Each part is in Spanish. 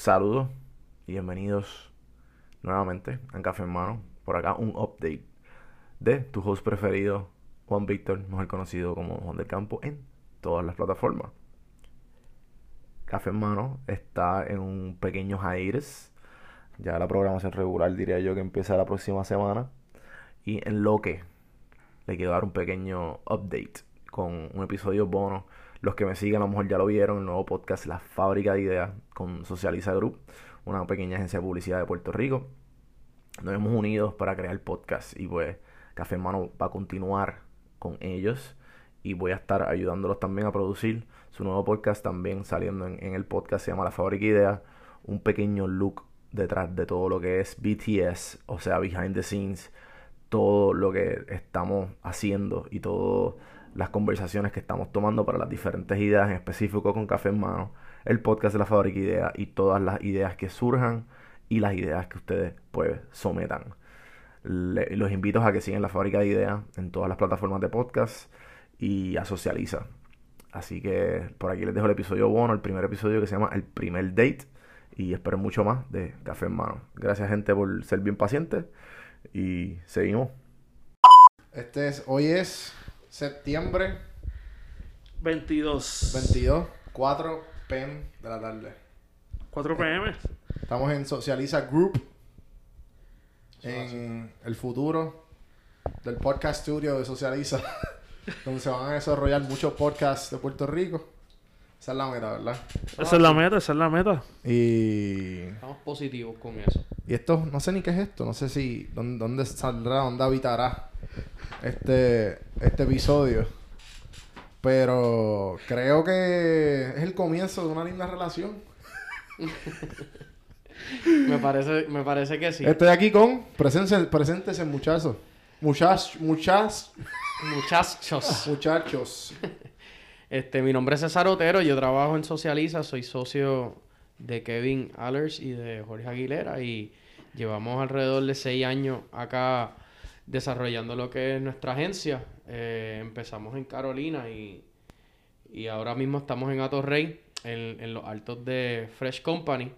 Saludos y bienvenidos nuevamente a Café en Mano. Por acá un update de tu host preferido, Juan Víctor, mejor conocido como Juan del Campo, en todas las plataformas. Café en Mano está en un pequeño hiatus. Ya la programación regular diría yo que empieza la próxima semana. Y en lo que le quiero dar un pequeño update con un episodio bono los que me siguen a lo mejor ya lo vieron, el nuevo podcast La Fábrica de Ideas con Socializa Group, una pequeña agencia de publicidad de Puerto Rico. Nos hemos unido para crear el podcast y pues Café Hermano va a continuar con ellos y voy a estar ayudándolos también a producir su nuevo podcast también saliendo en, en el podcast se llama La Fábrica de Ideas, un pequeño look detrás de todo lo que es BTS, o sea, behind the scenes, todo lo que estamos haciendo y todo las conversaciones que estamos tomando para las diferentes ideas, en específico con Café en Mano, el podcast de la Fábrica Idea y todas las ideas que surjan y las ideas que ustedes pues sometan. los invito a que sigan la Fábrica de Ideas en todas las plataformas de podcast y a Socializa. Así que por aquí les dejo el episodio bueno, el primer episodio que se llama El primer date. Y espero mucho más de Café en Mano. Gracias, gente, por ser bien pacientes. Y seguimos. Este es, hoy es septiembre 22. 22, 4 pm de la tarde. 4 pm. Estamos en Socializa Group. En el futuro del podcast studio de Socializa. donde se van a desarrollar muchos podcasts de Puerto Rico. Esa es la meta, ¿verdad? Esa es la meta, esa es la meta. Y. Estamos positivos con eso. Y esto, no sé ni qué es esto. No sé si. ¿Dónde, dónde saldrá, dónde habitará este, este episodio. Pero creo que es el comienzo de una linda relación. me, parece, me parece que sí. Estoy aquí con... Preséntese, preséntese muchachos. Muchachos. Muchachos. Muchachos. Este, mi nombre es César Otero. Yo trabajo en Socializa. Soy socio de Kevin Allers y de Jorge Aguilera. Y llevamos alrededor de seis años acá desarrollando lo que es nuestra agencia. Eh, empezamos en Carolina y, y, ahora mismo estamos en Atorrey, en, en los altos de Fresh Company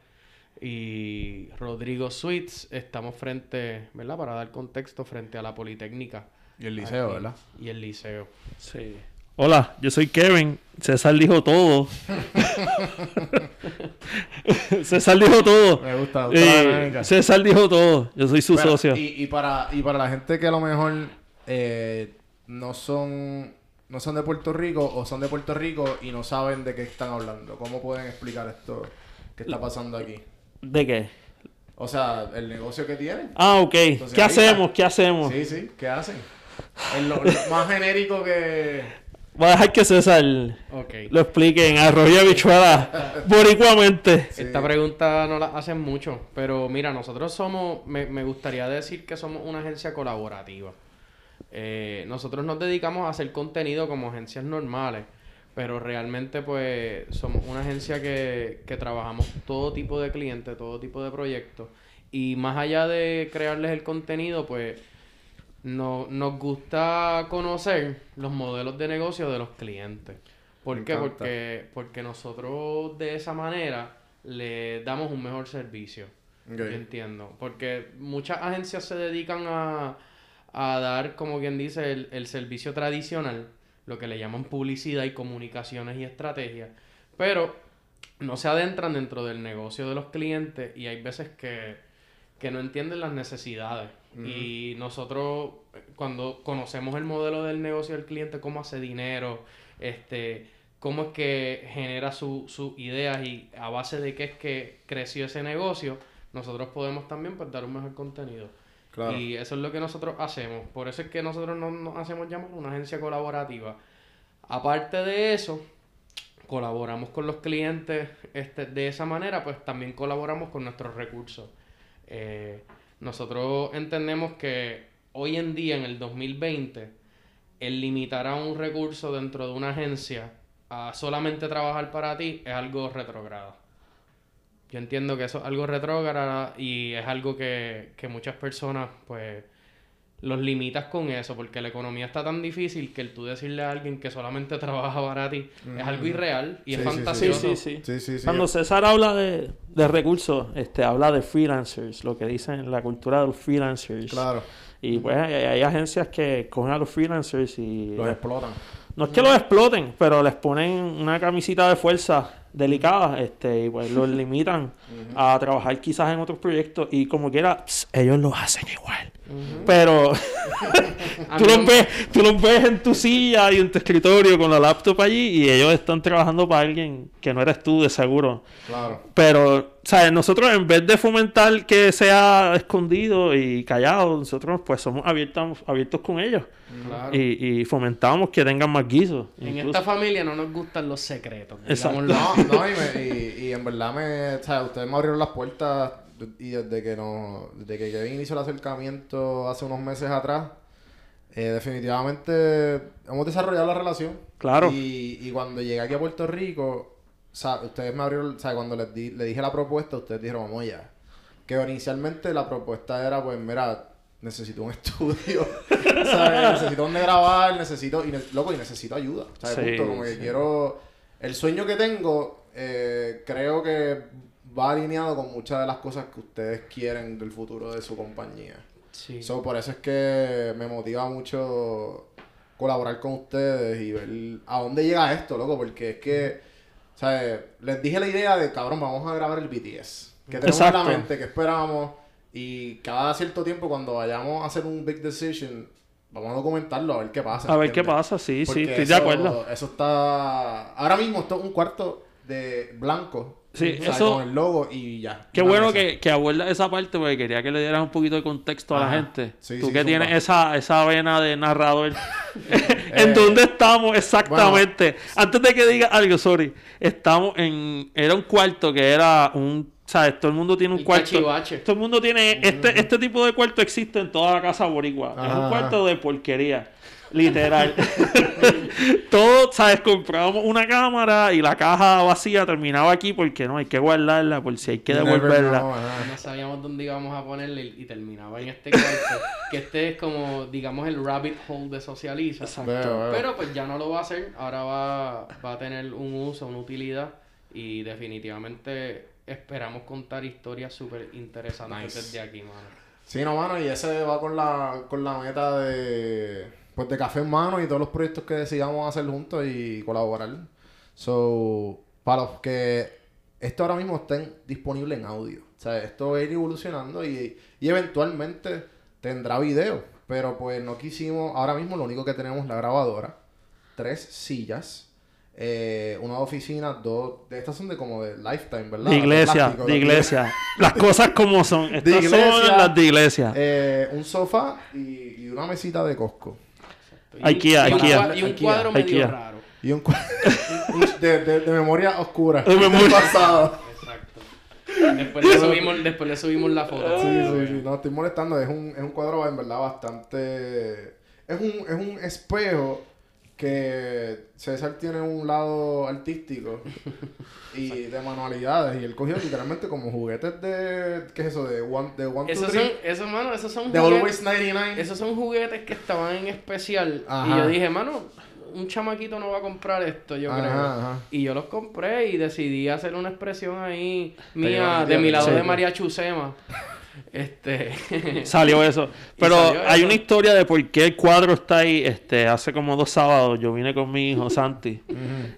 y Rodrigo Suites. Estamos frente, ¿verdad? Para dar contexto, frente a la Politécnica. Y el liceo, ¿verdad? Y el liceo. Sí. Hola, yo soy Kevin. César dijo todo. César dijo todo. Me gusta. César dijo todo. Yo soy su socio. Y, para, y para la gente que a lo mejor eh, no son no son de Puerto Rico o son de Puerto Rico y no saben de qué están hablando, ¿cómo pueden explicar esto que está pasando aquí? ¿De qué? O sea, el negocio que tienen. Ah, ok. ¿Qué hacemos? ¿Qué hacemos? Sí, sí. ¿Qué hacen? Es lo más genérico que... Voy a dejar que César lo explique en arroyo habichuela boricuamente. Esta pregunta no la hacen mucho, pero mira, nosotros somos, me, me gustaría decir que somos una agencia colaborativa. Eh, nosotros nos dedicamos a hacer contenido como agencias normales, pero realmente pues somos una agencia que, que trabajamos todo tipo de clientes, todo tipo de proyectos. Y más allá de crearles el contenido, pues no, nos gusta conocer los modelos de negocio de los clientes. ¿Por qué? Porque, porque nosotros de esa manera le damos un mejor servicio. Yo entiendo. Porque muchas agencias se dedican a, a dar, como quien dice, el, el, servicio tradicional, lo que le llaman publicidad y comunicaciones y estrategias, pero no se adentran dentro del negocio de los clientes y hay veces que, que no entienden las necesidades. Y nosotros, cuando conocemos el modelo del negocio del cliente, cómo hace dinero, este, cómo es que genera sus su ideas y a base de qué es que creció ese negocio, nosotros podemos también pues, dar un mejor contenido. Y eso es lo que nosotros hacemos. Por eso es que nosotros no nos hacemos llamar una agencia colaborativa. Aparte de eso, colaboramos con los clientes este, de esa manera, pues también colaboramos con nuestros recursos. Eh, nosotros entendemos que hoy en día, en el 2020, el limitar a un recurso dentro de una agencia a solamente trabajar para ti es algo retrógrado. Yo entiendo que eso es algo retrógrado y es algo que, muchas personas pues los limitas con eso, porque la economía está tan difícil que el tú decirle a alguien que solamente trabaja para ti es algo irreal y es Sí, sí, sí. fantasioso. Sí, sí, sí. Sí, sí, sí. Cuando César habla de, de recursos, este, habla de freelancers, lo que dicen la cultura de los freelancers. Claro, Y pues hay, hay agencias que cogen a los freelancers y... los explotan. No es que los exploten, pero les ponen una camisita de fuerza delicada este, y pues los limitan a trabajar quizás en otros proyectos y como quiera, ellos lo hacen igual. Pero tú los, ves, tú los ves en tu silla y en tu escritorio con la laptop allí y ellos están trabajando para alguien que no eres tú de seguro. Claro. Pero, ¿sabes? Nosotros en vez de fomentar que sea escondido y callado, nosotros pues somos abiertos, abiertos con ellos. Claro. Y, y fomentamos que tengan más guisos. En incluso. esta familia no nos gustan los secretos. Exacto. No, no, y, me- y, y en verdad me, o sea, ustedes me abrieron las puertas y desde que no, desde que Kevin hizo el acercamiento hace unos meses atrás, eh, definitivamente hemos desarrollado la relación. Claro. Y, y cuando llegué aquí a Puerto Rico, o sea, ustedes me abrieron, o sea, cuando les di, le dije la propuesta, ustedes dijeron, vamos ya. Que inicialmente la propuesta era, pues, mira, necesito un estudio, ¿sabes? Necesito donde grabar, necesito, y ne- loco, y necesito ayuda, ¿sabes? Sí, Punto, como que quiero, el sueño que tengo, eh, creo que va alineado con muchas de las cosas que ustedes quieren del futuro de su compañía. Sí. So, por eso es que me motiva mucho colaborar con ustedes y ver a dónde llega esto, loco, porque es que, ¿sabes? Les dije la idea de, cabrón, vamos a grabar el BTS. Que tenemos en Exacto. la mente, que esperamos, y cada cierto tiempo cuando vayamos a hacer un big decision, vamos a documentarlo, a ver qué pasa. A ver qué pasa, sí, sí, estoy eso- de acuerdo. Eso está... Ahora mismo esto es un cuarto de blanco. Sí, o sea, eso- Con el logo y ya. Qué bueno que, que abordas esa parte porque quería que le dieras un poquito de contexto a la gente. Sí, Tú sí, que tienes esa, esa vena de narrador. ¿En Eh, dónde estamos exactamente? Antes de que diga algo, sorry. Estamos en... Era un cuarto que era un... ¿Sabes? Todo el mundo tiene un El cuarto... cachivache. Todo el mundo tiene... Este, este tipo de cuarto existe en toda la casa boricua. Es un cuarto de porquería. Literal. Todos, ¿sabes? Comprábamos una cámara y la caja vacía terminaba aquí porque no hay que guardarla por si hay que devolverla. know. No sabíamos dónde íbamos a ponerle y terminaba en este cuarto. que este es como, digamos, el rabbit hole de socializa. Exacto. Veo. Pero pues ya no lo va a hacer. Ahora va, va a tener un uso, una utilidad. Y definitivamente esperamos contar historias súper interesantes Nice. desde aquí, mano. Sí, no, mano, y ese va con la, con la meta de, pues, de Café en Mano y todos los proyectos que decidamos hacer juntos y colaborar. So, para los que esto ahora mismo estén disponible en audio. O sea, esto va a ir evolucionando y, y eventualmente tendrá video. Pero pues no quisimos, ahora mismo lo único que tenemos es la grabadora, tres sillas, eh, una oficina, dos, de estas son de como de lifetime, ¿verdad? De iglesia, plástico, de iglesia. Las cosas como son. Estas iglesia. son las de iglesia. Eh, un sofá y, y una mesita de Costco. Y Ikea, y un Ikea. Y un Ikea. cuadro medio Ikea. raro. Y un, cua- un- de, de- de memoria oscura. De memoria. Del pasado. Exacto. Después le subimos, después le subimos la foto. Sí, sí, sí. No, estoy molestando. Es un, es un cuadro en verdad bastante... Es un, es un espejo que César tiene un lado artístico y de manualidades. Y él cogió literalmente como juguetes de... ¿Qué es eso? De One, de one two, Esos three. son, esos, mano, esos son De juguetes- Always 99. Esos son juguetes que estaban en especial. Ajá. Y yo dije, mano, un chamaquito no va a comprar esto, yo Ajá, creo. ajá. Y yo los compré y decidí hacer una expresión ahí mía de mi lado sí. de María Chusema. Este. Salió eso. Pero salió hay eso. una historia de por qué el cuadro está ahí. Este, hace como dos sábados yo vine con mi hijo Santi.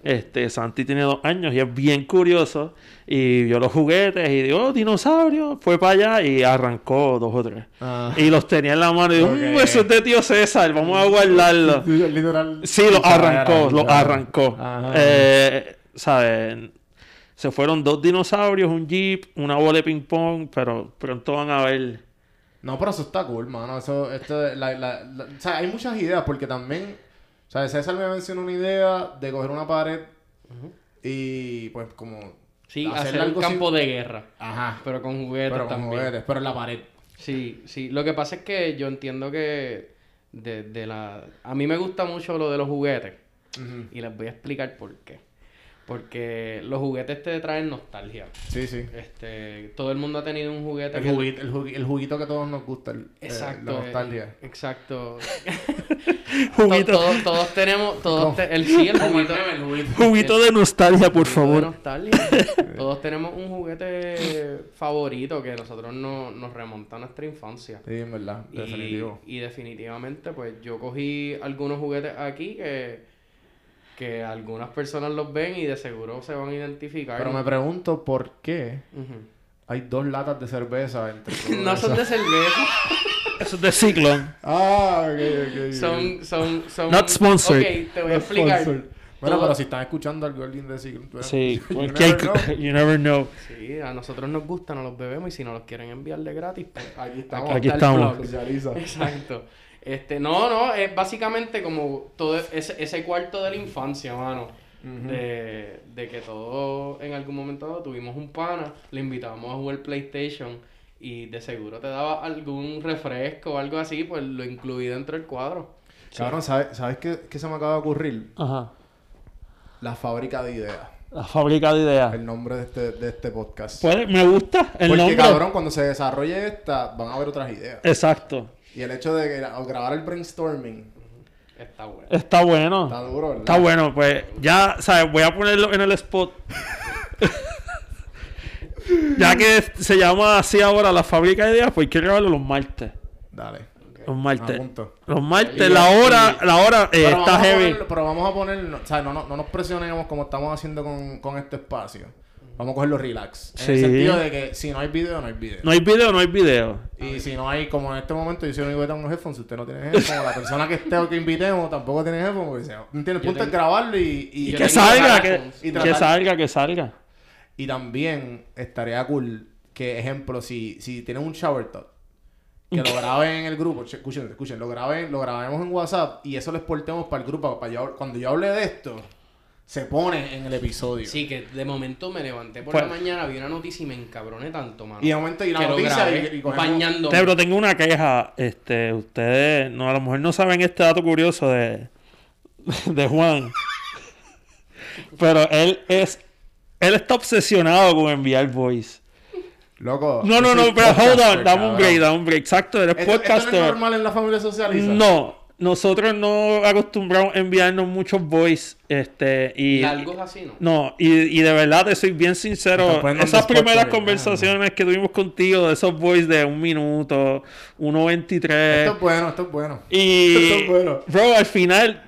Este, Santi tiene dos años y es bien curioso. Y vio los juguetes y dijo, oh, dinosaurio. Fue para allá y arrancó dos o tres. Ah. Y los tenía en la mano y dijo. "Mm, eso es de tío César, vamos a guardarlo. Literal. Sí, lo arrancó, lo arrancó. Eh, ¿sabes? Se fueron dos dinosaurios, un jeep, una bola de ping pong, pero pronto van a ver. No, pero eso está cool, mano. Eso, esto, la, la, la- o sea, hay muchas ideas porque también, o sea, César me mencionó una idea de coger una pared y pues como Sí, hacer un campo de guerra. Ajá. Pero con juguetes Pero con también. juguetes, pero en la pared. Sí, sí. Lo que pasa es que yo entiendo que de, de la... A mí me gusta mucho lo de los juguetes. Y les voy a explicar por qué. Porque los juguetes te traen nostalgia. Sí, sí. Este, todo el mundo ha tenido un juguete El que- juguito, el, jugu- el juguito que a todos nos gusta, el, eh, Exacto. la nostalgia. eh, exacto. Juguito, To- todos, todos tenemos, todos te- el sí, el juguito. el juguito. juguito de nostalgia, por juguito de favor. nostalgia. todos tenemos un juguete favorito que nosotros no, nos remonta a nuestra infancia. Sí, en verdad, Y- definitivo. Y, definitivamente, pues yo cogí algunos juguetes aquí que, que algunas personas los ven y de seguro se van a identificar. Pero me pregunto por qué hay dos latas de cerveza entre No son de cerveza, Eso es de Ciclone. Ah, ok, ok. son, son, son... Not sponsored. Ok, te voy a No explicar. sponsor. Bueno, Todo- pero si están escuchando algo alguien de siglo. tú- Sí, you never know. you never know. Sí, a nosotros nos gustan, nos los bebemos y si nos los quieren enviar de gratis, pues Aquí estamos. Aquí está el estamos. Exacto. Este, no, no, es básicamente como todo ese, ese cuarto de la infancia, mano. de, de que todos en algún momento tuvimos un pana, le invitábamos a jugar PlayStation y de seguro te daba algún refresco o algo así, pues lo incluí dentro del cuadro. Cabrón, ¿sabes, ¿sabes qué, qué se me acaba de ocurrir? Ajá. La fábrica de ideas. La fábrica de ideas. El nombre de este, de este podcast. Pues, me gusta el Porque, nombre. cabrón, cuando se desarrolle esta, van a haber otras ideas. Exacto. Y el hecho de grabar el brainstorming Está bueno. Está bueno. está duro, ¿verdad? Está bueno, pues ya, ¿sabes? Voy a ponerlo en el spot. ya que se llama así ahora la fábrica de ideas, pues que grabarlo los martes. Dale. Los martes. Los martes, la hora, la hora eh, Pero está heavy. poner- pero vamos a poner, o sea, no, no, no nos presionemos como estamos haciendo con, con este espacio. Vamos a cogerlo relax. En el sentido de que si no hay video, no hay video. No hay video, no hay video. Y si no hay, como en este momento, yo soy el único que tengo unos headphones, si usted no tiene headphones, la persona que esté o que invitemos tampoco tiene headphones, porque se- ¿entiendes? El punto es tengo- grabarlo y, y, Yo Que salga, que. Y que salga, que salga. y también estaría cool que, ejemplo, si, si tienen un shower talk, que lo graben en el grupo, che, escuchen, escuchen, lo graben, lo grabemos en WhatsApp y eso lo exportemos para el grupo, para yo, cuando yo hable de esto, se pone en el episodio. Sí, que de momento me levanté por Pues- la mañana, vi una noticia y me encabroné tanto, mano. Y de momento y la noticia grabé y, y cogemos- bañando. Pero tengo una queja. Este, ustedes, no, a lo mejor no saben este dato curioso de, de Juan. Pero él es, él está obsesionado con enviar voice. Loco. No, no, no, pero hold podcaster, on, dame un break, dame un break. Exacto, eres ¿Esto, esto no es podcaster. normal en la familia socialista? No, nosotros no acostumbramos a enviarnos muchos voice, este, y... Largos así, ¿no? No, y, y de verdad te soy bien sincero. Esas primeras conversaciones que tuvimos contigo, de esos voice de un minuto, 1.23. Esto es bueno, esto es bueno. Y, Esto es bueno. bro, al final,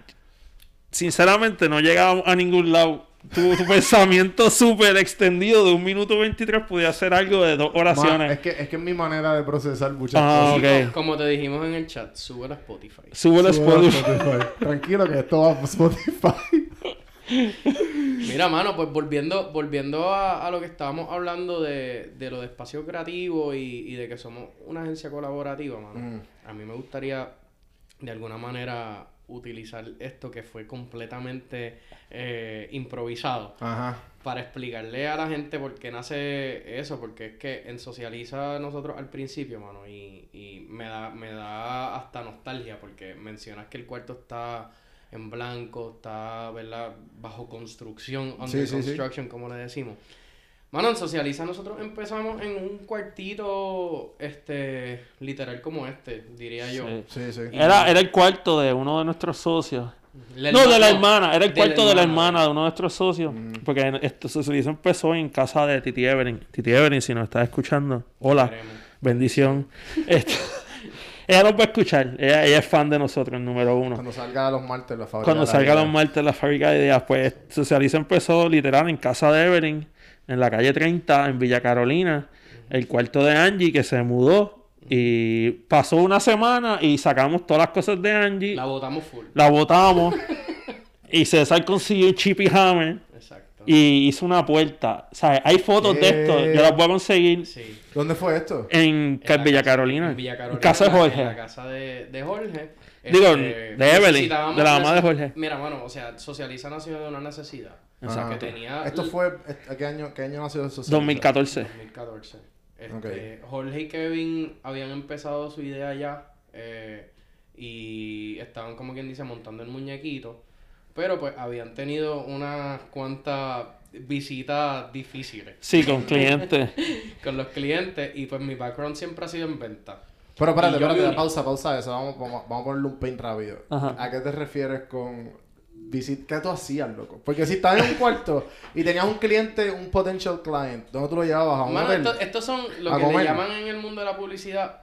sinceramente, no llegábamos a ningún lado. Tu, tu pensamiento súper extendido de un minuto 23 podía ser algo de dos Ma, oraciones. es, que, es que es mi manera de procesar muchas Ah, cosas. Como- Como te dijimos en el chat, sube a Spotify. Sube a Spotify. Spotify. Tranquilo que esto va a Spotify. Mira, mano, pues volviendo, volviendo a, a lo que estábamos hablando de, de lo de espacio creativo y, y de que somos una agencia colaborativa, mano. Mm. A mí me gustaría de alguna manera utilizar esto que fue completamente eh, improvisado Ajá. para explicarle a la gente por qué nace eso, porque es que en Socializa nosotros al principio, mano, y, y me da, me da hasta nostalgia, porque mencionas que el cuarto está en blanco, está, ¿verdad? Bajo construcción, under Sí, sí, sí. construction, como le decimos. Mano, en Socializa nosotros empezamos en un cuartito, este, literal como este, diría yo. Sí. Sí, sí. Era, era el cuarto de uno de nuestros socios. La no, de la hermana-. Era el de la cuarto de la hermana. de uno de nuestros socios. Porque en- esto socializo empezó en casa de Titi Everin. Titi Everin, si nos estás escuchando, hola, Queremos. bendición. Este, ella nos va a escuchar. Ella, ella es fan de nosotros, número uno. Cuando salga los martes la fábrica. Cuando de salga los martes la fábrica de ideas, pues Socializa empezó literal en casa de Everin, en la calle 30, en Villa Carolina, el cuarto de Angie que se mudó y pasó una semana y sacamos todas las cosas de Angie, La la, botamos full. botamos y César consiguió un Chippy Hammer Exacto. y hizo una puerta. O sea, hay fotos de esto, yo las voy a conseguir Sí. ¿Dónde fue esto? en, En la Villa casa- Carolina, en Villa Carolina, en casa de la- Jorge. En la casa de, de Jorge. Digo, Este, de Evelyn, de la mamá de Jorge. Mira, mano, o sea, Socializa nació de una necesidad. O sea, que tenía... Esto fue. ¿a ¿Qué año, qué año nació eso? 2014. 2014. Este, Jorge y Kevin habían empezado su idea ya eh, y estaban como quien dice montando el muñequito. pero pues habían tenido unas cuantas visitas difíciles Sí, con clientes. con los clientes y pues mi background siempre ha sido en venta. Pero espérate, espérate, pausa, pausa eso. Vamos, vamos, vamos a ponerle un paint rápido. Ajá. ¿A qué te refieres con visit? ¿Qué tú hacías, loco? Porque si estabas en un cuarto y tenías un cliente, un potential client, ¿dónde tú lo llevabas? ¿A un Mano, esto- estos son lo que comer. le llaman en el mundo de la publicidad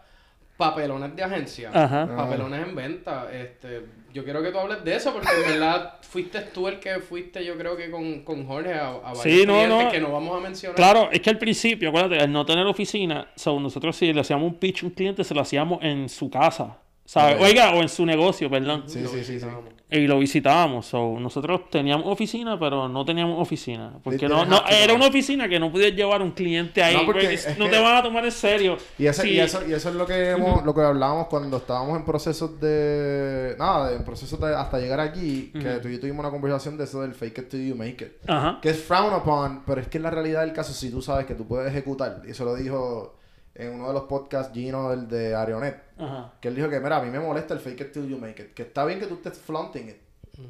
papelones de agencia. Ajá. Papelones en venta. Este, yo quiero que tú hables de eso porque en verdad fuiste tú el que fuiste, yo creo que con, con Jorge a, a varios Sí, no, clientes no. que no vamos a mencionar. Claro, es que al principio, acuérdate, al no tener oficina, so, nosotros si le hacíamos un pitch a un cliente, se lo hacíamos en su casa. ¿sabes? Oiga, o en su negocio, perdón. Sí, sí, sí, sí. Y lo visitábamos. So, nosotros teníamos oficina, pero no teníamos oficina. Porque no, no, era una oficina que no podías llevar un cliente ahí. No, porque es no que- te van a tomar en serio. Y, ese- Sí. y eso, y eso es lo que hemos, lo que hablábamos cuando estábamos en procesos de nada, en procesos de hasta llegar aquí, que tú y yo tuvimos una conversación de eso del fake it till you make it. Ajá. Que es frowned upon, pero es que en la realidad del caso, si tú sabes que tú puedes ejecutar, y eso lo dijo en uno de los podcasts Gino, el de Arionet, Ajá. que él dijo que, mira, a mí me molesta el fake it till you make it, que está bien que tú estés flaunting it,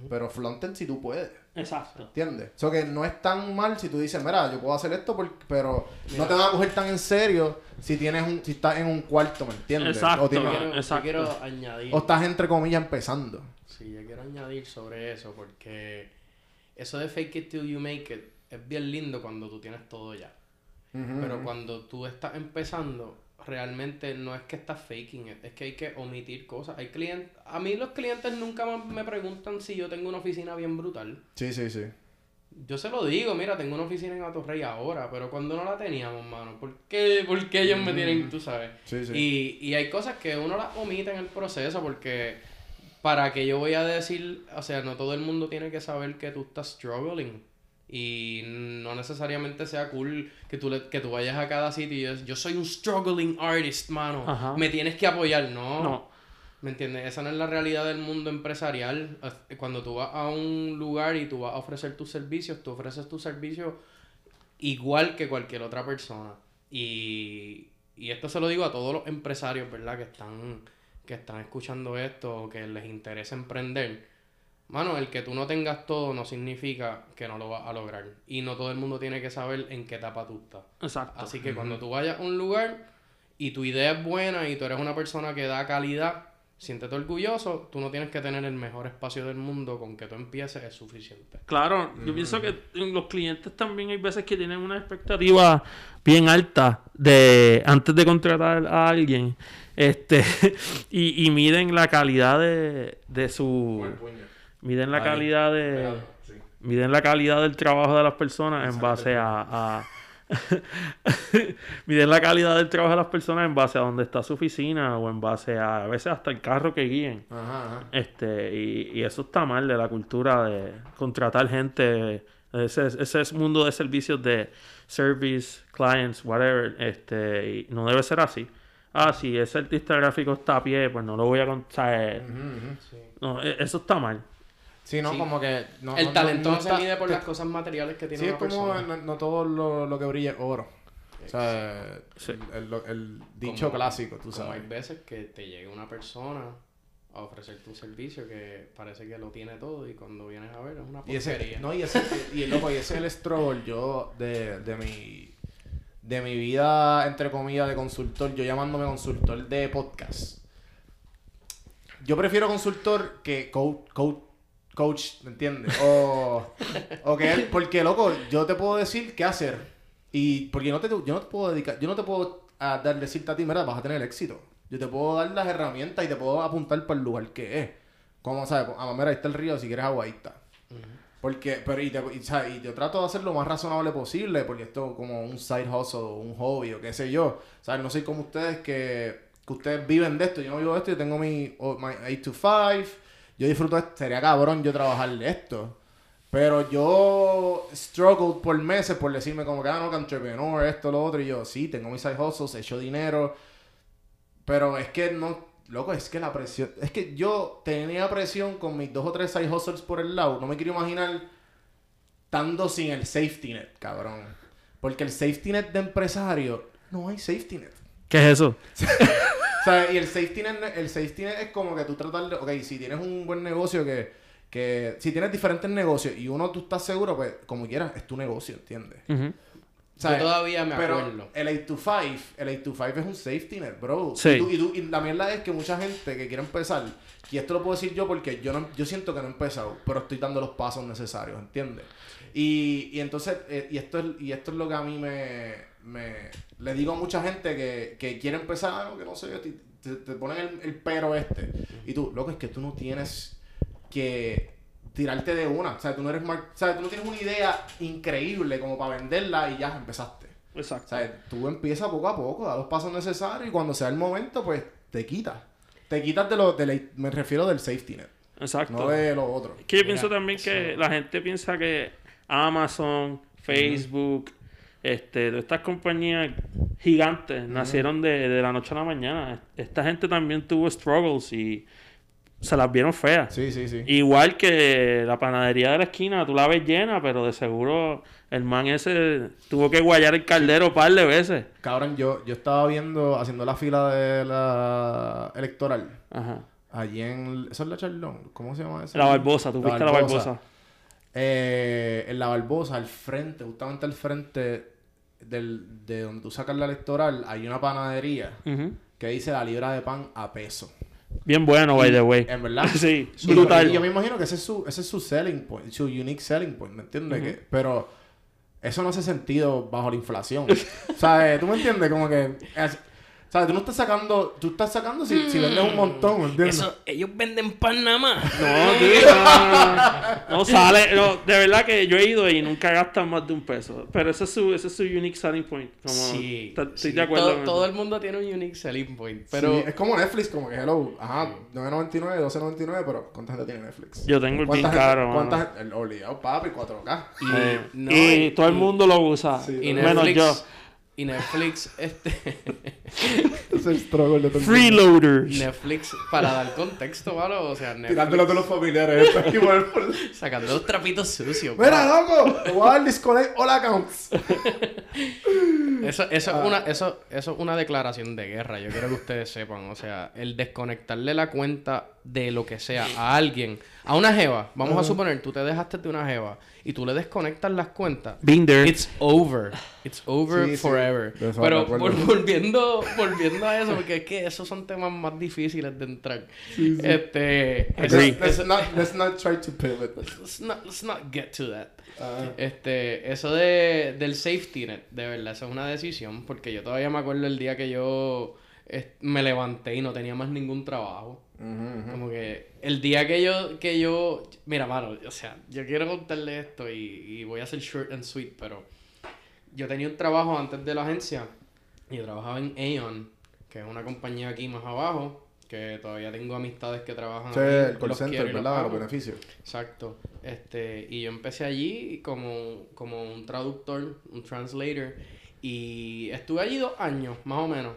pero flaunting si tú puedes. Exacto. ¿Entiendes? O sea, que no es tan mal si tú dices, mira, yo puedo hacer esto, por- pero no te van a coger tan en serio si tienes un, si estás en un cuarto, ¿me entiendes? Exacto. O, tienes- Yo quiero, yo Exacto. quiero añadir. o estás entre comillas empezando. Sí, yo quiero añadir sobre eso porque eso de fake it till you make it es bien lindo cuando tú tienes todo ya. Pero cuando tú estás empezando, realmente no es que estás faking it, es que hay que omitir cosas. Hay clientes, a mí los clientes nunca me preguntan si yo tengo una oficina bien brutal. Sí, sí, sí. Yo se lo digo, mira, tengo una oficina en Atorrey ahora, pero cuando no la teníamos, mano, ¿por qué, por qué ellos me tienen, tú sabes? Sí, sí. Y, y hay cosas que uno las omite en el proceso porque para que yo voy a decir, o sea, no todo el mundo tiene que saber que tú estás struggling. Y no necesariamente sea cool que tú, le- que tú vayas a cada sitio y yo, yo soy un struggling artist, mano. Ajá. Me tienes que apoyar, no. No. ¿Me entiendes? Esa no es la realidad del mundo empresarial. Es- Cuando tú vas a un lugar y tú vas a ofrecer tus servicios, tú ofreces tus servicios igual que cualquier otra persona. Y, y esto se lo digo a todos los empresarios, ¿verdad? Que están, que están escuchando esto que les interesa emprender. Mano, el que tú no tengas todo no significa que no lo vas a lograr. Y no todo el mundo tiene que saber en qué etapa tú estás. Exacto. Así que cuando tú vayas a un lugar y tu idea es buena y tú eres una persona que da calidad, siéntete orgulloso, tú no tienes que tener el mejor espacio del mundo, con que tú empieces es suficiente. Claro, yo pienso que los clientes también hay veces que tienen una expectativa bien alta de antes de contratar a alguien este y, y miden la calidad de, de su miden la Ahí. calidad de miden la calidad del trabajo de las personas en base a, a- miden la calidad del trabajo de las personas en base a dónde está su oficina o en base a a veces hasta el carro que guíen Ajá, ajá. este, y, y eso está mal de la cultura de contratar gente, ese, ese es mundo de servicios de service, clients, whatever, este, y no debe ser así. Ah, si ese artista gráfico está a pie, pues no lo voy a contar. No, e- eso está mal. Sí, no, Sí. como que... No, el no- talento no, no se está- mide por las cosas materiales que tiene Sí, es una como persona. no, no todo lo, lo que brilla es oro. O sea, Sí. el, el- el dicho Como- clásico, tú Como hay sabes. veces que te llega una persona a ofrecerte un servicio que parece que lo tiene todo y cuando vienes a ver es una Y ese, porquería. no, y ese, y el loco, y ese es el struggle yo de, de mi de mi vida, entre comillas, de consultor, yo llamándome consultor de podcast. Yo prefiero consultor que coach, coach, coach ¿me entiendes? O, o que él, porque loco, yo te puedo decir qué hacer. Y porque no te, yo no te puedo dedicar, yo no te puedo ah, dar, decirte a ti, mira, vas a tener éxito. Yo te puedo dar las herramientas y te puedo apuntar para el lugar que es. Como sabes, ah, mira, ahí está el río, si quieres agua, ahí está. Porque, pero y, te, y, ¿sabes? y yo trato de hacer lo más razonable posible, porque esto es como un side hustle, un hobby o qué sé yo. ¿Sabes? No soy como ustedes que, que ustedes viven de esto. Yo no vivo de esto, yo tengo mi, oh, my 8 to 5. Yo disfruto. Sería cabrón yo trabajar de esto. Pero yo struggled por meses por decirme como que, ah, no, que entrepreneur, esto, lo otro. Y yo, sí, tengo mis side hustles, he hecho dinero. Pero es que no, loco, es que la presión, es que yo tenía presión con mis dos o tres side hustles por el lado. No me quiero imaginar estando sin el safety net, cabrón. Porque el safety net de empresario, no hay safety net. ¿Qué es eso? O sea, y el safety net, el safety net es como que tú tratar de, ok, si tienes un buen negocio que, que si tienes diferentes negocios y uno tú estás seguro, pues como quieras, es tu negocio, ¿entiendes? Ujú. ¿Sabes? Yo todavía me Pero acuerdo. el 8 to 5, el 8 to 5 es un safety net, bro. Sí. Y, tú- y tú- y la mierda es que mucha gente que quiere empezar, y esto lo puedo decir yo porque yo no, yo siento que no he empezado, pero estoy dando los pasos necesarios, ¿entiendes? Y, y entonces, eh, y esto es, y esto es lo que a mí me, me le digo a mucha gente que, que quiere empezar, algo que no sé, te, te- te ponen el, el pero este. Y tú, loco, es que tú no tienes que tirarte de una. O sea, tú no eres mar- o sea, tú no tienes una idea increíble como para venderla y ya empezaste. O Exacto. sea, tú empiezas poco a poco, da los pasos necesarios y cuando sea el momento, pues te quitas. Te quitas de lo, de la- me refiero del safety net, Exacto. no de lo otro. Es que yo Mira, pienso también que la gente piensa que Amazon, Facebook, este, estas compañías gigantes nacieron de, de la noche a la mañana. Esta gente también tuvo struggles y se las vieron feas. Sí, sí, sí. Igual que la panadería de la esquina, tú la ves llena, pero de seguro el man ese tuvo que guayar el caldero un par de veces. Cabrón, yo, yo estaba viendo, haciendo la fila de la electoral. Ajá. Allí en... ¿Eso es la Charlón? ¿Cómo se llama eso? La Barbosa, tú fuiste a la Barbosa. Eh, en la Barbosa, al frente, justamente al frente del, de donde tú sacas la electoral, hay una panadería que dice la libra de pan a peso. Bien bueno, by the way. En verdad. Sí, Y- brutal. Y yo me imagino que ese es su, ese es su selling point, su unique selling point, ¿me entiendes? Que- pero eso no hace sentido bajo la inflación. o sea, eh, tú me entiendes, como que. es- sea, tú no estás sacando, tú estás sacando si, si vendes un montón, ¿me entiendes? Eso, ellos venden pan nada más. No, tío, no, sale, no, de verdad que yo he ido y nunca gastan más de un peso. Pero ese es su, ese es su unique selling point. Como, Sí, Estoy sí, de acuerdo. Todo, con todo el mundo tiene un unique selling point. Pero Pero es como Netflix, como que hello, ajá, 9.99, 12.99, pero ¿cuánta gente tiene Netflix? Yo tengo el bien ¿Cuánta gente- caro, ¿Cuánta mano. gente? El obligado, papi, 4K. y, Eh, no, y todo el mundo lo usa. Sí, y menos Netflix, yo. Y Netflix, este, Es el struggle de todo el mundo. Freeloaders. Netflix, para dar contexto, ¿vale? O sea, Netflix Tirándolo de los familiares. esto aquí por sacando los trapitos sucios. Mira, loco, te voy a dar disconnect all accounts. Eso, eso, Ah. es una, eso, eso es una declaración de guerra. Yo quiero que ustedes sepan. O sea, el desconectarle la cuenta de lo que sea a alguien, a una jeva. Vamos a suponer, tú te dejaste de una jeva y tú le desconectas las cuentas. There. It's over. It's over Sí, sí. forever. Pero vol- volviendo, volviendo a eso, porque es que esos son temas más difíciles de entrar. Este, eso- Agree. Let's not, let's not try to pivot. let's not, let's not get to that. Ah. Este, eso de, del safety net, de verdad, eso es una decisión, porque yo todavía me acuerdo el día que yo eh, me levanté y no tenía más ningún trabajo. Como que el día que yo, que yo, mira, mano, o sea, yo quiero contarle esto y, y voy a hacer short and sweet, pero yo tenía un trabajo antes de la agencia y yo trabajaba en Aeon, que es una compañía aquí más abajo, que todavía tengo amistades que trabajan ahí, es el call los center, los ¿verdad? Los amo. beneficios. Exacto. Este, y yo empecé allí como, como un traductor, un translator, y estuve allí dos años, más o menos.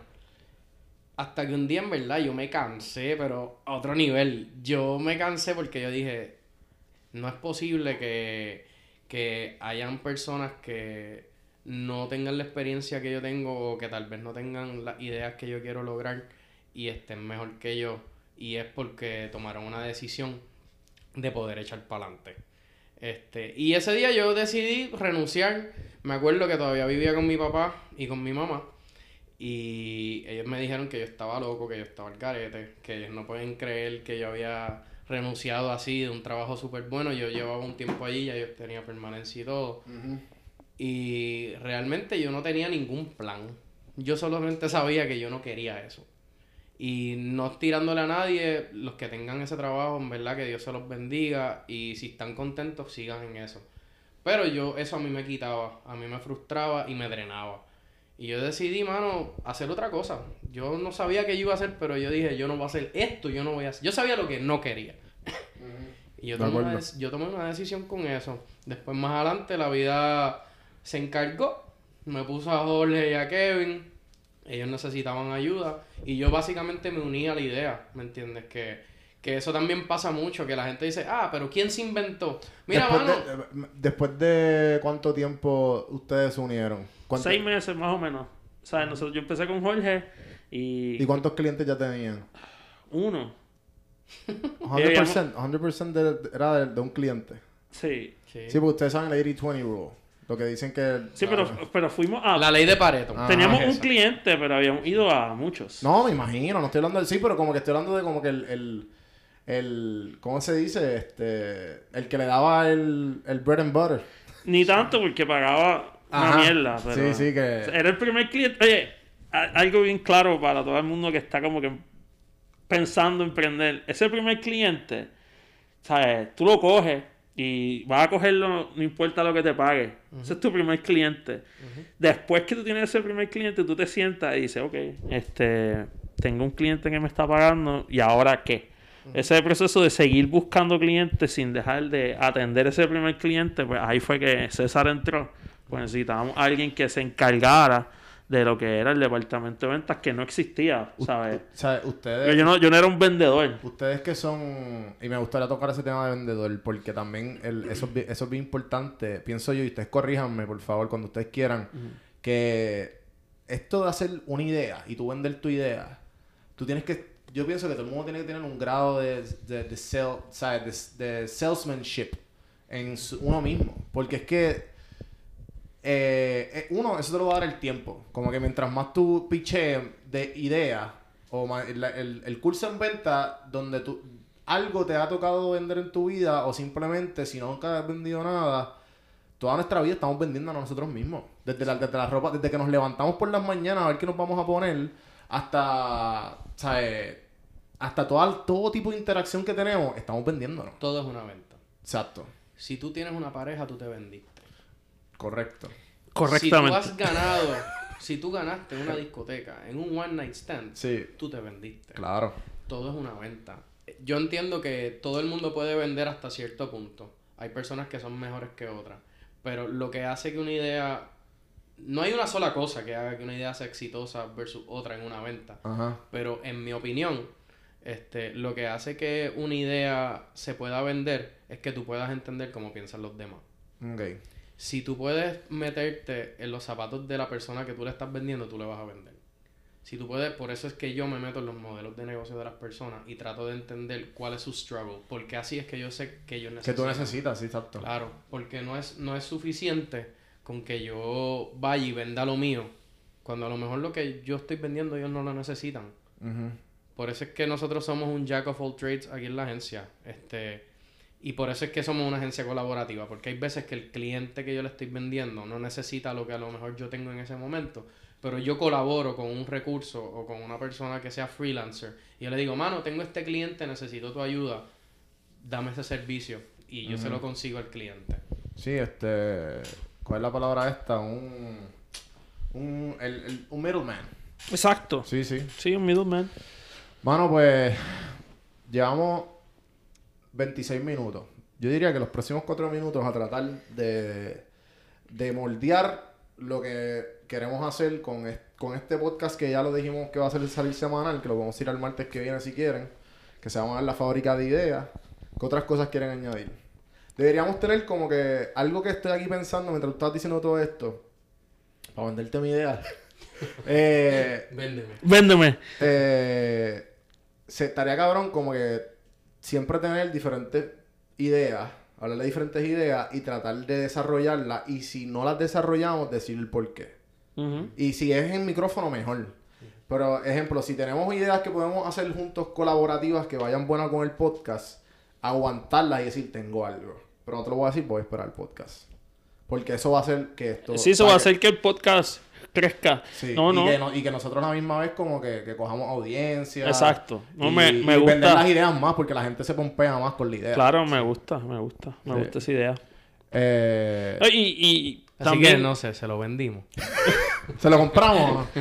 Hasta que un día en verdad yo me cansé, pero a otro nivel. Yo me cansé porque yo dije, no es posible que, que hayan personas que no tengan la experiencia que yo tengo o que tal vez no tengan las ideas que yo quiero lograr y estén mejor que yo. Y es porque tomaron una decisión de poder echar para adelante. Este, y ese día yo decidí renunciar. Me acuerdo que todavía vivía con mi papá y con mi mamá. Y ellos me dijeron que yo estaba loco, que yo estaba al garete, que ellos no pueden creer que yo había renunciado así de un trabajo súper bueno. Yo llevaba un tiempo allí, ya yo tenía permanencia y todo. Y realmente yo no tenía ningún plan. Yo solamente sabía que yo no quería eso. Y no tirándole a nadie, los que tengan ese trabajo, en verdad que Dios se los bendiga. Y si están contentos, sigan en eso. Pero yo, eso a mí me quitaba, a mí me frustraba y me drenaba. Y yo decidí, mano, hacer otra cosa. Yo no sabía qué yo iba a hacer, pero yo dije, yo no voy a hacer esto, yo no voy a hacer. Yo sabía lo que no quería. y yo tomé, una, yo tomé una decisión con eso. Después, más adelante, la vida se encargó. Me puso a Jorge y a Kevin. Ellos necesitaban ayuda. Y yo básicamente me uní a la idea, ¿me entiendes? Que, que eso también pasa mucho, que la gente dice, ah, pero ¿quién se inventó? Mira, después, mano. de, eh, después de cuánto tiempo ustedes se unieron. ¿Cuánto- Seis meses más o menos. O sea, nosotros, yo empecé con Jorge y ¿Y cuántos clientes ya tenían? uno. 100%, 100% de- era de, de un cliente. Sí. Sí. Sí, porque ustedes saben el 80-20 rule. Lo que dicen que... Sí, pero, pero fuimos a... La ley de Pareto. Ah, Teníamos un cliente, pero habíamos ido a muchos. No, me imagino, no estoy hablando del sí, pero como que estoy hablando de como que el, el, el ¿cómo se dice? Este, el que le daba el, el bread and butter. Ni tanto porque pagaba una Ajá. mierda. Pero Sí, sí, que- Era el primer cliente. Oye, algo bien claro para todo el mundo que está como que pensando en emprender. Ese primer cliente, ¿sabes? Tú lo coges y vas a cogerlo, no importa lo que te pague. Ese es tu primer cliente. Después que tú tienes ese primer cliente, tú te sientas y dices, ok, este, tengo un cliente que me está pagando y ahora qué. Ese proceso de seguir buscando clientes sin dejar de atender ese primer cliente, pues ahí fue que César entró. Pues necesitábamos a alguien que se encargara de lo que era el departamento de ventas que no existía, ¿sabes? Pero ustedes, yo no, yo no era un vendedor. ustedes que son... Y me gustaría tocar ese tema de vendedor, porque también el, eso, eso es bien importante. Pienso yo, y ustedes corríjanme, por favor, cuando ustedes quieran, que esto de hacer una idea y tú vender tu idea, tú tienes que... Yo pienso que todo el mundo tiene que tener un grado de, de, de, sell- de, de salesmanship en uno mismo. Porque es que eh, eh, uno, eso te lo va a dar el tiempo. Como que mientras más tú piches de idea o el, el- el curso en venta donde tú algo te ha tocado vender en tu vida o simplemente si nunca has vendido nada, toda nuestra vida estamos vendiendo a nosotros mismos. Desde la, desde la ropa, desde que nos levantamos por las mañanas a ver qué nos vamos a poner hasta, ¿sabes? Hasta toda, todo tipo de interacción que tenemos, estamos vendiéndonos. Todo es una venta. Exacto. Si tú tienes una pareja, tú te vendiste. Correcto. Correctamente. Si tú has ganado, si tú ganaste en una discoteca, en un one night stand, Sí. tú te vendiste. Claro. Todo es una venta. Yo entiendo que todo el mundo puede vender hasta cierto punto. Hay personas que son mejores que otras. Pero lo que hace que una idea... No hay una sola cosa que haga que una idea sea exitosa versus otra en una venta. Ajá. Pero en mi opinión, este, lo que hace que una idea se pueda vender es que tú puedas entender cómo piensan los demás. Si tú puedes meterte en los zapatos de la persona que tú le estás vendiendo, tú le vas a vender. Si tú puedes, por eso es que yo me meto en los modelos de negocio de las personas y trato de entender cuál es su struggle, porque así es que yo sé que ellos Que necesitan. tú necesitas, sí, exacto. Claro, porque no es, no es suficiente con que yo vaya y venda lo mío, cuando a lo mejor lo que yo estoy vendiendo ellos no lo necesitan. Por eso es que nosotros somos un jack of all trades aquí en la agencia. Este, y por eso es que somos una agencia colaborativa. Porque hay veces que el cliente que yo le estoy vendiendo no necesita lo que a lo mejor yo tengo en ese momento. Pero yo colaboro con un recurso o con una persona que sea freelancer. Y yo le digo, mano, tengo este cliente, necesito tu ayuda. Dame ese servicio. Y yo se lo consigo al cliente. Sí, este. ¿Cuál es la palabra esta? Un. Un. El, el- un middleman. Exacto. Sí, sí. Sí, un middleman. Mano, pues. Llevamos 26 minutos. Yo diría que los próximos 4 minutos a tratar de. de moldear lo que queremos hacer con, con este podcast que ya lo dijimos que va a ser salir semanal, que lo vamos a ir al martes que viene si quieren, que se llama La Fábrica de Ideas. ¿Qué otras cosas quieren añadir? Deberíamos tener como que algo que estoy aquí pensando mientras tú estás diciendo todo esto, para venderte mi idea. eh, Véndeme. Véndeme. eh, se estaría cabrón como que siempre tener diferentes ideas, hablar de diferentes ideas y tratar de desarrollarlas. Y si no las desarrollamos, decir el por qué. Y si es en micrófono, mejor. Pero, ejemplo, si tenemos ideas que podemos hacer juntos colaborativas que vayan buenas con el podcast, aguantarlas y decir, tengo algo. Pero no te lo voy a decir, voy a esperar el podcast. Porque eso va a hacer que esto... Sí, eso va a hacer que el podcast crezca. Sí, no, y, no. Que no- y que nosotros a la misma vez como que, que cojamos audiencia. Exacto. No, y, me- y me vender gusta. las ideas más porque la gente se pompea más con la idea. Claro, me gusta, me gusta. Me Sí. gusta esa idea. Eh, Ay, Y, y Así también... que no sé, se lo vendimos. ¿Se lo compramos?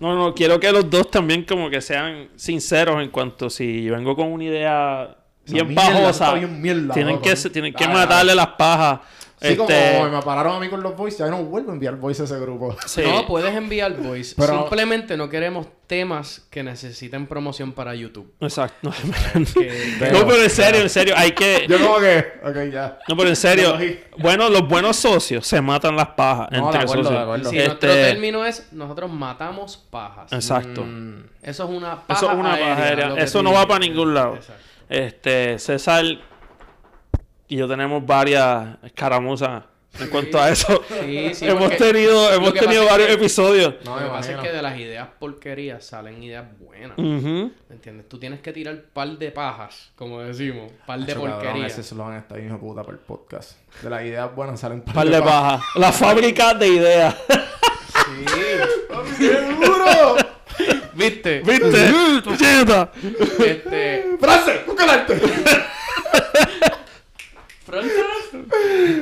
No, no, quiero que los dos también como que sean sinceros en cuanto si yo vengo con una idea bien mierda, mierda, tienen loco. que se- tienen que Dale, matarle las pajas Sí, como Este- me pararon a mí con los voice, ya no vuelvo a enviar voice a ese grupo. Sí. No, puedes enviar voice. Pero- Simplemente no queremos temas que necesiten promoción para YouTube. Exacto. No, Que- No, pero en serio, en serio, hay que... Yo como que, ok, ya. No, pero en serio, bueno, los buenos socios se matan las pajas No, de entre acuerdo, socios. de acuerdo. Si Este, nuestro término es nosotros matamos pajas. Exacto. Mm, Eso es una paja Eso es una paja aérea. Eso no va para ningún lado. Exacto. Este, César y yo tenemos varias escaramuzas en cuanto a eso. Sí, sí, hemos tenido, hemos tenido es varios que- episodios. No, lo me que pasa es que de las ideas porquerías salen ideas buenas. ¿Me entiendes? Tú tienes que tirar par de pajas, como decimos. Par de cabrón, porquerías. Ese eslogan está hijo de puta para el podcast. De las ideas buenas salen par Par de pajas. La fábrica de ideas. ¡Qué duro! ¿Viste? ¿Viste? Puñeta. Este. ¡Frase! ¡Busca el arte!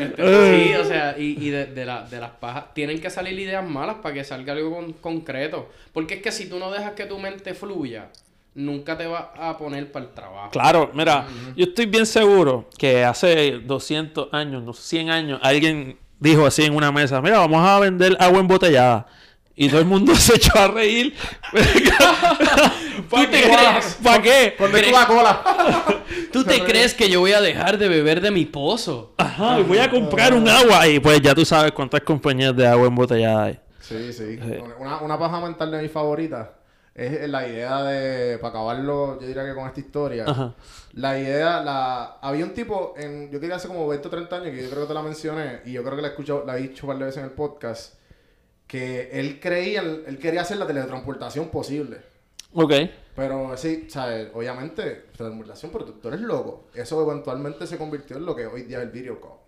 Este, sí, o sea, y, y de, de la- de las pajas tienen que salir ideas malas para que salga algo con- concreto. Porque es que si tú no dejas que tu mente fluya, nunca te vas a poner para el trabajo. Claro, mira, yo estoy bien seguro que hace 200 años, no, 100 años, alguien dijo así en una mesa, mira, vamos a vender agua embotellada. Y todo el mundo se echó a reír. ¿Para te qué? crees? ¿Para qué? Con de Coca-Cola. ¿Tú te crees que yo voy a dejar de beber de mi pozo? Ajá, y voy a comprar un agua. Y pues ya tú sabes cuántas compañías de agua embotellada hay. Sí, sí. Una, una paja mental de mis favoritas es la idea de, para acabarlo, yo diría que con esta historia, Ajá. la idea, la había un tipo, en, yo quería hace como 20 o 30 años, que yo creo que te la mencioné, y yo creo que la he escuchado, la he dicho un par de veces en el podcast, que él creía, él quería hacer la teletransportación posible. Ok. Pero sí, ¿sabes? Obviamente, teletransportación, pero tú, tú eres loco. Eso eventualmente se convirtió en lo que hoy día es el video call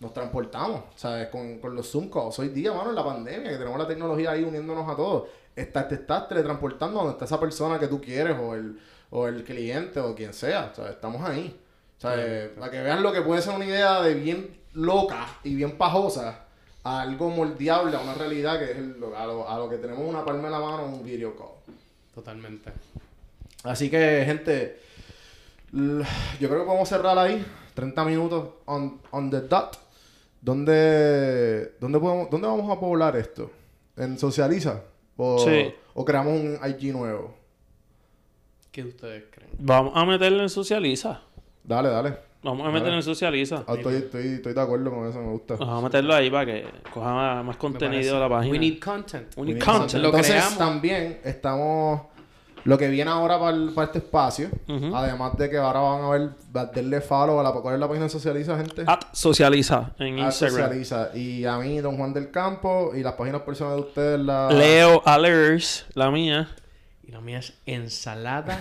nos transportamos, ¿sabes? Con, con los Zoom calls. Hoy día, mano, en la pandemia, que tenemos la tecnología ahí uniéndonos a todos, estás, te estás teletransportando donde está esa persona que tú quieres o el, o el cliente o quien sea, ¿sabes? Estamos ahí. ¿Sabes? Para que vean lo que puede ser una idea de bien loca y bien pajosa a algo moldeable, a una realidad que es el- a, lo, a lo que tenemos una palma en la mano, un video call. Totalmente. Así que, gente, yo creo que podemos cerrar ahí. 30 minutos on, on the dot. ¿Dónde, dónde, podemos, ¿Dónde vamos a poblar esto? ¿En Socializa? ¿O, Sí. o creamos un IG nuevo? ¿Qué ustedes creen? Vamos a meterlo en Socializa. Dale, dale. Vamos a meterlo en Socializa. Ah, estoy, estoy, estoy de acuerdo con eso, me gusta. Vamos a meterlo ahí para que coja más, más contenido de la página. We need content. We need content. Lo Entonces, creamos. también estamos... Lo que viene ahora para, el- para este espacio, además de que ahora van a ver, va- denle follow a la... ¿Cuál es la página de Socializa, gente? At Socializa en Instagram. Socializa. Y a mí, Don Juan del Campo, y las páginas personales de ustedes, la... Leo Alers, la mía. Y la mía es ensalada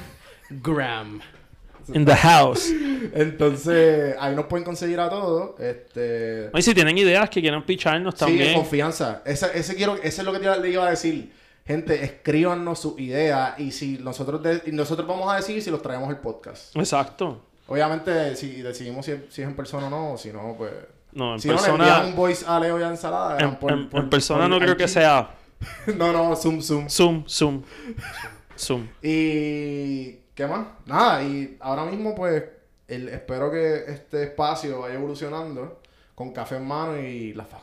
gram. In the house. Entonces, ahí nos pueden conseguir a todos. Este... Y si tienen ideas que quieran picharnos Sí, también. confianza. Ese, ese, quiero, ese es lo que te- le iba a decir. Gente, escríbanos sus ideas y si nosotros de- y nosotros vamos a decir si los traemos el podcast. Exacto. Obviamente, si decidimos si, es- si es en persona o no, o si no, pues... No, en si no, le persona. envían un voice a Leo y a Ensalada. en, por- en- por- en persona por no creo que sea. no, no, zoom, zoom. Zoom, zoom. Zoom. Y ¿qué más? Nada, y ahora mismo pues el- espero que este espacio vaya evolucionando con café en mano y la, fa-